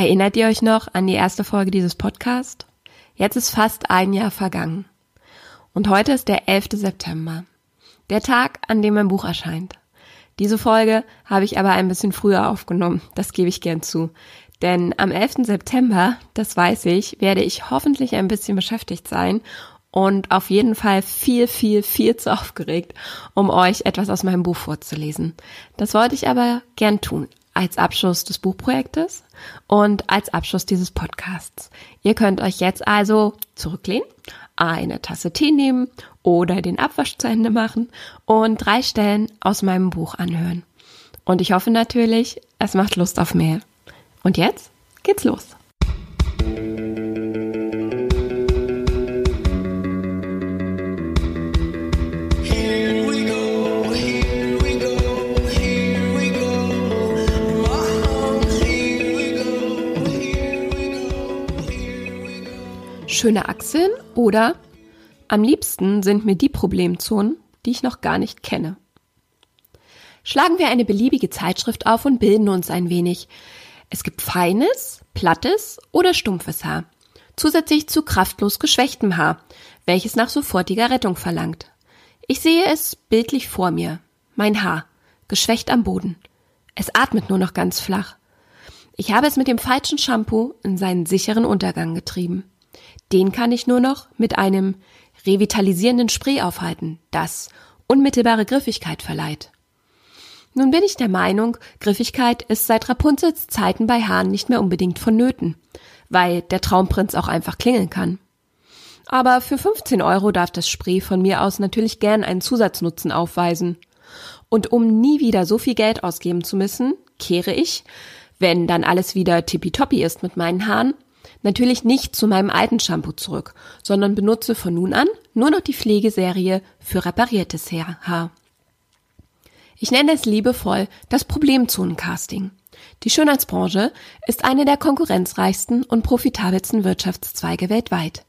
Erinnert ihr euch noch an die erste Folge dieses Podcasts? Jetzt ist fast ein Jahr vergangen. Und heute ist der 11. September. Der Tag, an dem mein Buch erscheint. Diese Folge habe ich aber ein bisschen früher aufgenommen, das gebe ich gern zu. Denn am 11. September, das weiß ich, werde ich hoffentlich ein bisschen beschäftigt sein und auf jeden Fall viel, viel, viel zu aufgeregt, um euch etwas aus meinem Buch vorzulesen. Das wollte ich aber gern tun als Abschluss des Buchprojektes und als Abschluss dieses Podcasts. Ihr könnt euch jetzt also zurücklehnen, eine Tasse Tee nehmen oder den Abwasch zu Ende machen und drei Stellen aus meinem Buch anhören. Und ich hoffe natürlich, es macht Lust auf mehr. Und jetzt geht's los. Schöne Achseln oder am liebsten sind mir die Problemzonen, die ich noch gar nicht kenne. Schlagen wir eine beliebige Zeitschrift auf und bilden uns ein wenig. Es gibt feines, plattes oder stumpfes Haar, zusätzlich zu kraftlos geschwächtem Haar, welches nach sofortiger Rettung verlangt. Ich sehe es bildlich vor mir, mein Haar, geschwächt am Boden. Es atmet nur noch ganz flach. Ich habe es mit dem falschen Shampoo in seinen sicheren Untergang getrieben. Den kann ich nur noch mit einem revitalisierenden Spray aufhalten, das unmittelbare Griffigkeit verleiht. Nun bin ich der Meinung, Griffigkeit ist seit Rapunzels Zeiten bei Haaren nicht mehr unbedingt vonnöten, weil der Traumprinz auch einfach klingeln kann. Aber für 15 Euro darf das Spray von mir aus natürlich gern einen Zusatznutzen aufweisen. Und um nie wieder so viel Geld ausgeben zu müssen, kehre ich, wenn dann alles wieder tippitoppi ist mit meinen Haaren, natürlich nicht zu meinem alten Shampoo zurück, sondern benutze von nun an nur noch die Pflegeserie für repariertes Haar. Ich nenne es liebevoll das Problemzonencasting. Die Schönheitsbranche ist eine der konkurrenzreichsten und profitabelsten Wirtschaftszweige weltweit.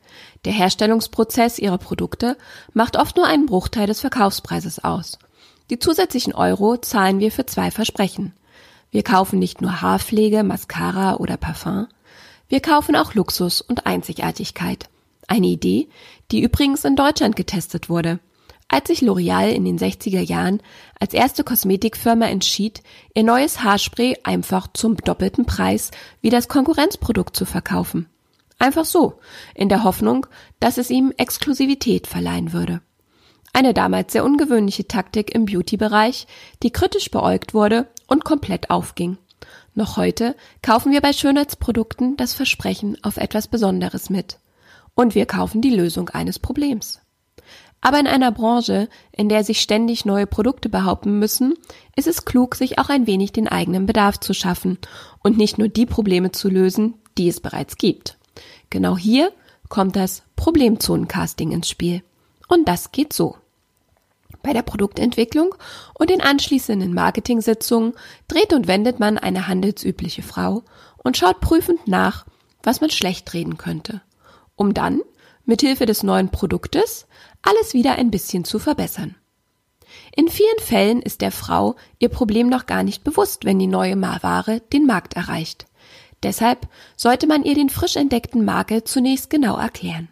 Der Herstellungsprozess ihrer Produkte macht oft nur einen Bruchteil des Verkaufspreises aus. Die zusätzlichen Euro zahlen wir für zwei Versprechen. Wir kaufen nicht nur Haarpflege, Mascara oder Parfum, wir kaufen auch Luxus und Einzigartigkeit. Eine Idee, die übrigens in Deutschland getestet wurde. Als sich L'Oreal in den 60er Jahren als erste Kosmetikfirma entschied, ihr neues Haarspray einfach zum doppelten Preis wie das Konkurrenzprodukt zu verkaufen. Einfach so, in der Hoffnung, dass es ihm Exklusivität verleihen würde. Eine damals sehr ungewöhnliche Taktik im Beauty-Bereich, die kritisch beäugt wurde und komplett aufging. Noch heute kaufen wir bei Schönheitsprodukten das Versprechen auf etwas Besonderes mit. Und wir kaufen die Lösung eines Problems. Aber in einer Branche, in der sich ständig neue Produkte behaupten müssen, ist es klug, sich auch ein wenig den eigenen Bedarf zu schaffen und nicht nur die Probleme zu lösen, die es bereits gibt. Genau hier kommt das Problemzonencasting ins Spiel. Und das geht so. Bei der Produktentwicklung und den anschließenden Marketingsitzungen dreht und wendet man eine handelsübliche Frau und schaut prüfend nach, was man schlecht reden könnte, um dann, mithilfe des neuen Produktes, alles wieder ein bisschen zu verbessern. In vielen Fällen ist der Frau ihr Problem noch gar nicht bewusst, wenn die neue Ware den Markt erreicht. Deshalb sollte man ihr den frisch entdeckten Makel zunächst genau erklären.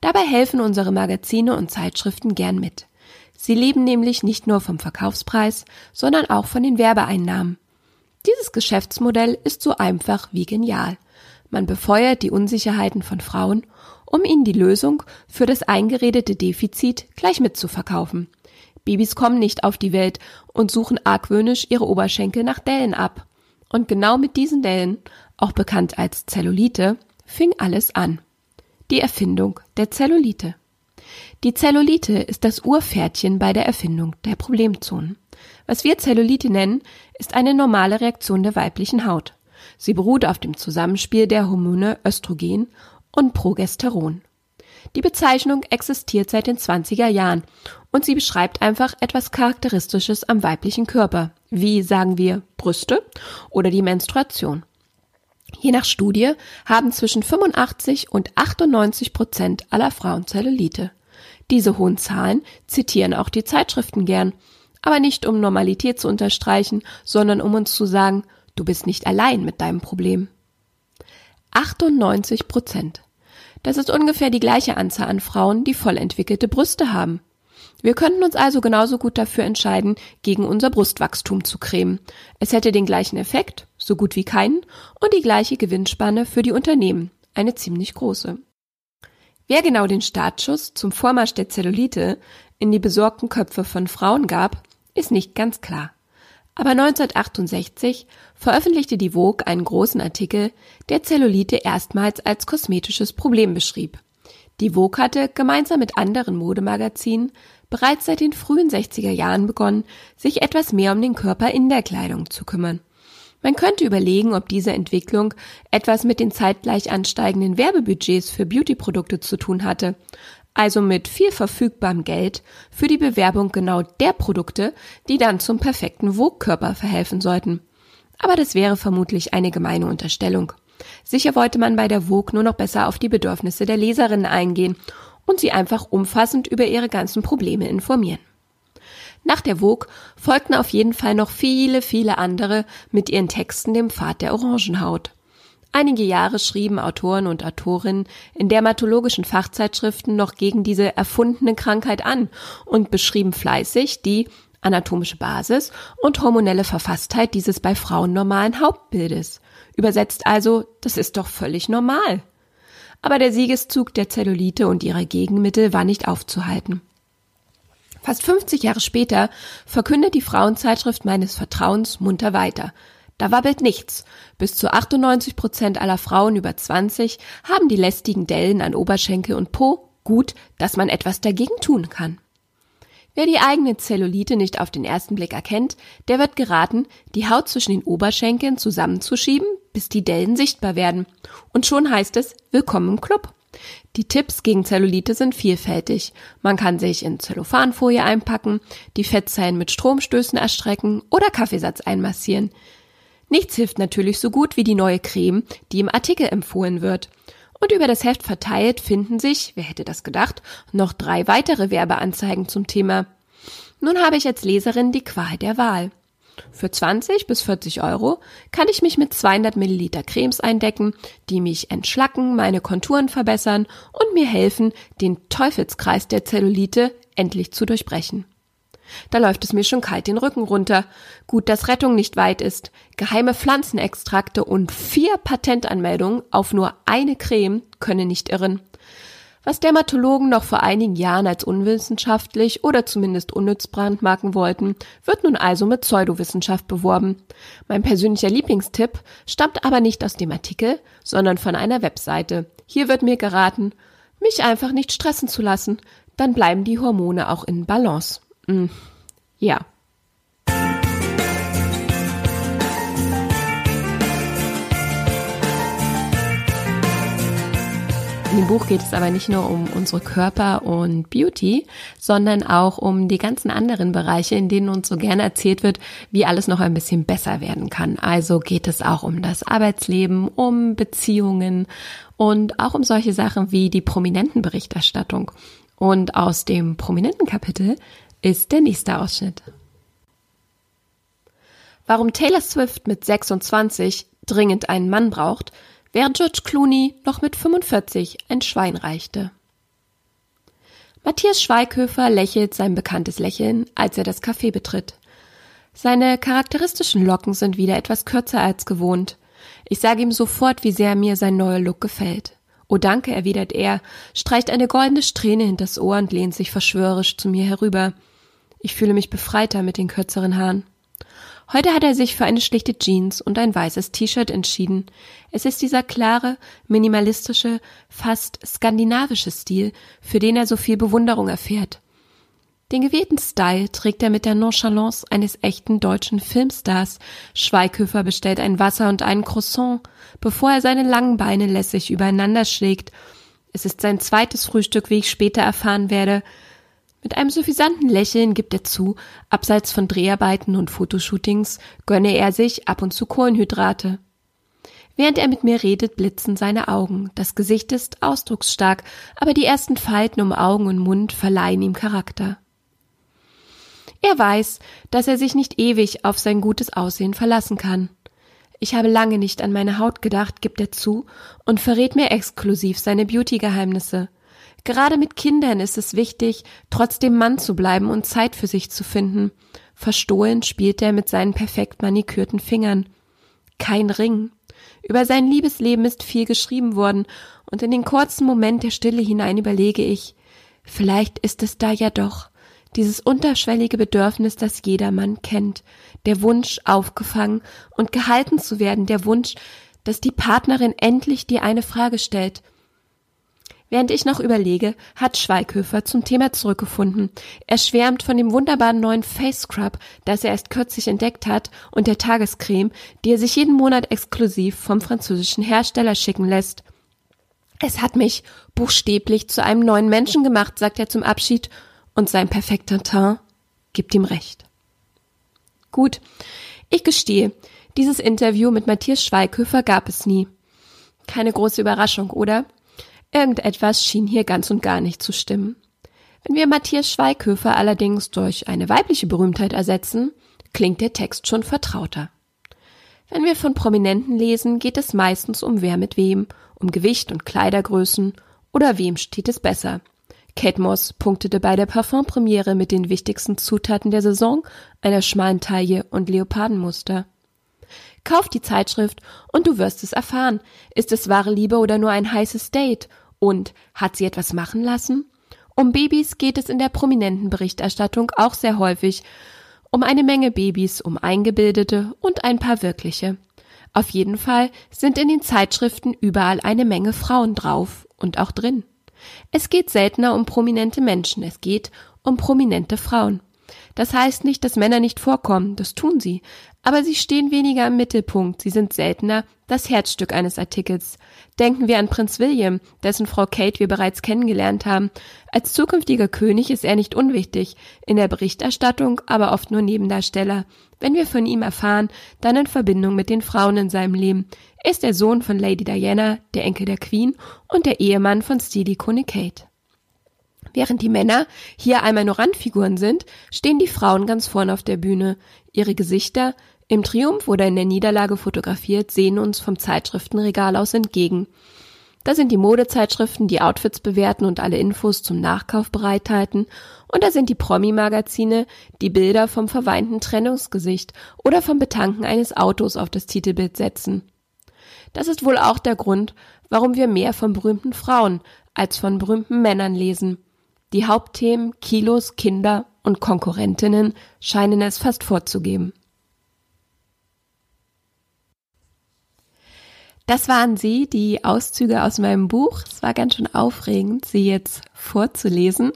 Dabei helfen unsere Magazine und Zeitschriften gern mit. Sie leben nämlich nicht nur vom Verkaufspreis, sondern auch von den Werbeeinnahmen. Dieses Geschäftsmodell ist so einfach wie genial. Man befeuert die Unsicherheiten von Frauen, um ihnen die Lösung für das eingeredete Defizit gleich mitzuverkaufen. Babys kommen nicht auf die Welt und suchen argwöhnisch ihre Oberschenkel nach Dellen ab. Und genau mit diesen Dellen, auch bekannt als Zellulite, fing alles an. Die Erfindung der Zellulite. Die Zellulite ist das Urpferdchen bei der Erfindung der Problemzonen. Was wir Zellulite nennen, ist eine normale Reaktion der weiblichen Haut. Sie beruht auf dem Zusammenspiel der Hormone Östrogen und Progesteron. Die Bezeichnung existiert seit den 20er Jahren und sie beschreibt einfach etwas Charakteristisches am weiblichen Körper, wie sagen wir Brüste oder die Menstruation. Je nach Studie haben zwischen 85 und 98 Prozent aller Frauen Zellulite. Diese hohen Zahlen zitieren auch die Zeitschriften gern, aber nicht um Normalität zu unterstreichen, sondern um uns zu sagen, du bist nicht allein mit deinem Problem. 98 Prozent. Das ist ungefähr die gleiche Anzahl an Frauen, die voll entwickelte Brüste haben. Wir könnten uns also genauso gut dafür entscheiden, gegen unser Brustwachstum zu cremen. Es hätte den gleichen Effekt, so gut wie keinen, und die gleiche Gewinnspanne für die Unternehmen, eine ziemlich große. Wer genau den Startschuss zum Vormarsch der Zellulite in die besorgten Köpfe von Frauen gab, ist nicht ganz klar. Aber 1968 veröffentlichte die Vogue einen großen Artikel, der Zellulite erstmals als kosmetisches Problem beschrieb. Die Vogue hatte gemeinsam mit anderen Modemagazinen bereits seit den frühen 60er Jahren begonnen, sich etwas mehr um den Körper in der Kleidung zu kümmern. Man könnte überlegen, ob diese Entwicklung etwas mit den zeitgleich ansteigenden Werbebudgets für Beautyprodukte zu tun hatte, also mit viel verfügbarem Geld für die Bewerbung genau der Produkte, die dann zum perfekten Vogue-Körper verhelfen sollten. Aber das wäre vermutlich eine gemeine Unterstellung. Sicher wollte man bei der Vogue nur noch besser auf die Bedürfnisse der Leserinnen eingehen und sie einfach umfassend über ihre ganzen Probleme informieren. Nach der Vogue folgten auf jeden Fall noch viele, viele andere mit ihren Texten dem Pfad der Orangenhaut. Einige Jahre schrieben Autoren und Autorinnen in dermatologischen Fachzeitschriften noch gegen diese erfundene Krankheit an und beschrieben fleißig die anatomische Basis und hormonelle Verfasstheit dieses bei Frauen normalen Hauptbildes. Übersetzt also, das ist doch völlig normal. Aber der Siegeszug der Zellulite und ihrer Gegenmittel war nicht aufzuhalten. Fast 50 Jahre später verkündet die Frauenzeitschrift meines Vertrauens munter weiter. Da wabbelt nichts. Bis zu 98 Prozent aller Frauen über 20 haben die lästigen Dellen an Oberschenkel und Po. Gut, dass man etwas dagegen tun kann. Wer die eigene Zellulite nicht auf den ersten Blick erkennt, der wird geraten, die Haut zwischen den Oberschenkeln zusammenzuschieben, bis die Dellen sichtbar werden. Und schon heißt es Willkommen im Club. Die Tipps gegen Zellulite sind vielfältig. Man kann sich in Zellophanfolie einpacken, die Fettzellen mit Stromstößen erstrecken oder Kaffeesatz einmassieren. Nichts hilft natürlich so gut wie die neue Creme, die im Artikel empfohlen wird. Und über das Heft verteilt finden sich, wer hätte das gedacht, noch drei weitere Werbeanzeigen zum Thema. Nun habe ich als Leserin die Qual der Wahl. Für 20 bis 40 Euro kann ich mich mit 200 Milliliter Cremes eindecken, die mich entschlacken, meine Konturen verbessern und mir helfen, den Teufelskreis der Zellulite endlich zu durchbrechen. Da läuft es mir schon kalt den Rücken runter. Gut, dass Rettung nicht weit ist. Geheime Pflanzenextrakte und vier Patentanmeldungen auf nur eine Creme können nicht irren. Was Dermatologen noch vor einigen Jahren als unwissenschaftlich oder zumindest unnütz brandmarken wollten, wird nun also mit Pseudowissenschaft beworben. Mein persönlicher Lieblingstipp stammt aber nicht aus dem Artikel, sondern von einer Webseite. Hier wird mir geraten, mich einfach nicht stressen zu lassen, dann bleiben die Hormone auch in Balance. Mm, ja. In dem Buch geht es aber nicht nur um unsere Körper und Beauty, sondern auch um die ganzen anderen Bereiche, in denen uns so gerne erzählt wird, wie alles noch ein bisschen besser werden kann. Also geht es auch um das Arbeitsleben, um Beziehungen und auch um solche Sachen wie die Prominentenberichterstattung. Und aus dem prominenten Kapitel ist der nächste Ausschnitt. Warum Taylor Swift mit 26 dringend einen Mann braucht, während George Clooney noch mit 45 ein Schwein reichte. Matthias Schweighöfer lächelt sein bekanntes Lächeln, als er das Café betritt. Seine charakteristischen Locken sind wieder etwas kürzer als gewohnt. Ich sage ihm sofort, wie sehr mir sein neuer Look gefällt. Oh danke, erwidert er, streicht eine goldene Strähne hinters Ohr und lehnt sich verschwörerisch zu mir herüber. Ich fühle mich befreiter mit den kürzeren Haaren. Heute hat er sich für eine schlichte Jeans und ein weißes T-Shirt entschieden. Es ist dieser klare, minimalistische, fast skandinavische Stil, für den er so viel Bewunderung erfährt. Den gewählten Style trägt er mit der Nonchalance eines echten deutschen Filmstars. Schweighöfer bestellt ein Wasser und einen Croissant, bevor er seine langen Beine lässig übereinander schlägt. Es ist sein zweites Frühstück, wie ich später erfahren werde. Mit einem suffisanten Lächeln gibt er zu, abseits von Dreharbeiten und Fotoshootings gönne er sich ab und zu Kohlenhydrate. Während er mit mir redet, blitzen seine Augen. Das Gesicht ist ausdrucksstark, aber die ersten Falten um Augen und Mund verleihen ihm Charakter. Er weiß, dass er sich nicht ewig auf sein gutes Aussehen verlassen kann. Ich habe lange nicht an meine Haut gedacht, gibt er zu und verrät mir exklusiv seine Beauty-Geheimnisse. Gerade mit Kindern ist es wichtig, trotzdem Mann zu bleiben und Zeit für sich zu finden. Verstohlen spielt er mit seinen perfekt manikürten Fingern. Kein Ring. Über sein Liebesleben ist viel geschrieben worden, und in den kurzen Moment der Stille hinein überlege ich, vielleicht ist es da ja doch dieses unterschwellige Bedürfnis, das jeder Mann kennt, der Wunsch, aufgefangen und gehalten zu werden, der Wunsch, dass die Partnerin endlich dir eine Frage stellt. Während ich noch überlege, hat Schweighöfer zum Thema zurückgefunden. Er schwärmt von dem wunderbaren neuen Face Scrub, das er erst kürzlich entdeckt hat, und der Tagescreme, die er sich jeden Monat exklusiv vom französischen Hersteller schicken lässt. Es hat mich buchstäblich zu einem neuen Menschen gemacht, sagt er zum Abschied und sein perfekter Teint gibt ihm recht. Gut, ich gestehe, dieses Interview mit Matthias Schweighöfer gab es nie. Keine große Überraschung, oder? Irgendetwas schien hier ganz und gar nicht zu stimmen. Wenn wir Matthias Schweighöfer allerdings durch eine weibliche Berühmtheit ersetzen, klingt der Text schon vertrauter. Wenn wir von Prominenten lesen, geht es meistens um wer mit wem, um Gewicht und Kleidergrößen oder wem steht es besser, Kate Moss punktete bei der Parfumpremiere mit den wichtigsten Zutaten der Saison, einer schmalen Taille und Leopardenmuster. Kauf die Zeitschrift und du wirst es erfahren. Ist es wahre Liebe oder nur ein heißes Date? Und hat sie etwas machen lassen? Um Babys geht es in der prominenten Berichterstattung auch sehr häufig. Um eine Menge Babys, um eingebildete und ein paar wirkliche. Auf jeden Fall sind in den Zeitschriften überall eine Menge Frauen drauf und auch drin. Es geht seltener um prominente Menschen, es geht um prominente Frauen. Das heißt nicht, dass Männer nicht vorkommen, das tun sie, aber sie stehen weniger im Mittelpunkt, sie sind seltener das Herzstück eines Artikels. Denken wir an Prinz William, dessen Frau Kate wir bereits kennengelernt haben. Als zukünftiger König ist er nicht unwichtig, in der Berichterstattung aber oft nur Nebendarsteller. Wenn wir von ihm erfahren, dann in Verbindung mit den Frauen in seinem Leben. Er ist der Sohn von Lady Diana, der Enkel der Queen und der Ehemann von Stilikone Kate. Während die Männer hier einmal nur Randfiguren sind, stehen die Frauen ganz vorne auf der Bühne. Ihre Gesichter, im Triumph oder in der Niederlage fotografiert, sehen uns vom Zeitschriftenregal aus entgegen. Da sind die Modezeitschriften, die Outfits bewerten und alle Infos zum Nachkauf bereithalten. Und da sind die Promi-Magazine, die Bilder vom verweinten Trennungsgesicht oder vom Betanken eines Autos auf das Titelbild setzen. Das ist wohl auch der Grund, warum wir mehr von berühmten Frauen als von berühmten Männern lesen. Die Hauptthemen Kilos, Kinder und Konkurrentinnen scheinen es fast vorzugeben. Das waren sie, die Auszüge aus meinem Buch. Es war ganz schön aufregend, sie jetzt vorzulesen.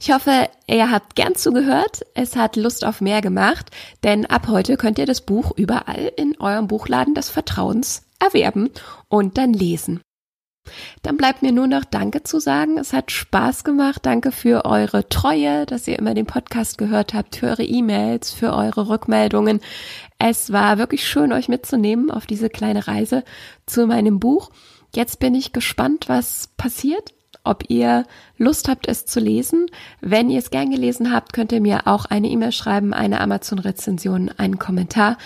Ich hoffe, ihr habt gern zugehört. Es hat Lust auf mehr gemacht, denn ab heute könnt ihr das Buch überall in eurem Buchladen des Vertrauens erwerben und dann lesen. Dann bleibt mir nur noch Danke zu sagen. Es hat Spaß gemacht. Danke für eure Treue, dass ihr immer den Podcast gehört habt, für eure E-Mails, für eure Rückmeldungen. Es war wirklich schön, euch mitzunehmen auf diese kleine Reise zu meinem Buch. Jetzt bin ich gespannt, was passiert. Ob ihr Lust habt, es zu lesen. Wenn ihr es gern gelesen habt, könnt ihr mir auch eine E-Mail schreiben, eine Amazon-Rezension, einen Kommentar.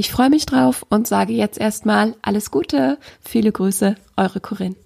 Ich freue mich drauf und sage jetzt erstmal alles Gute, viele Grüße, eure Corinne.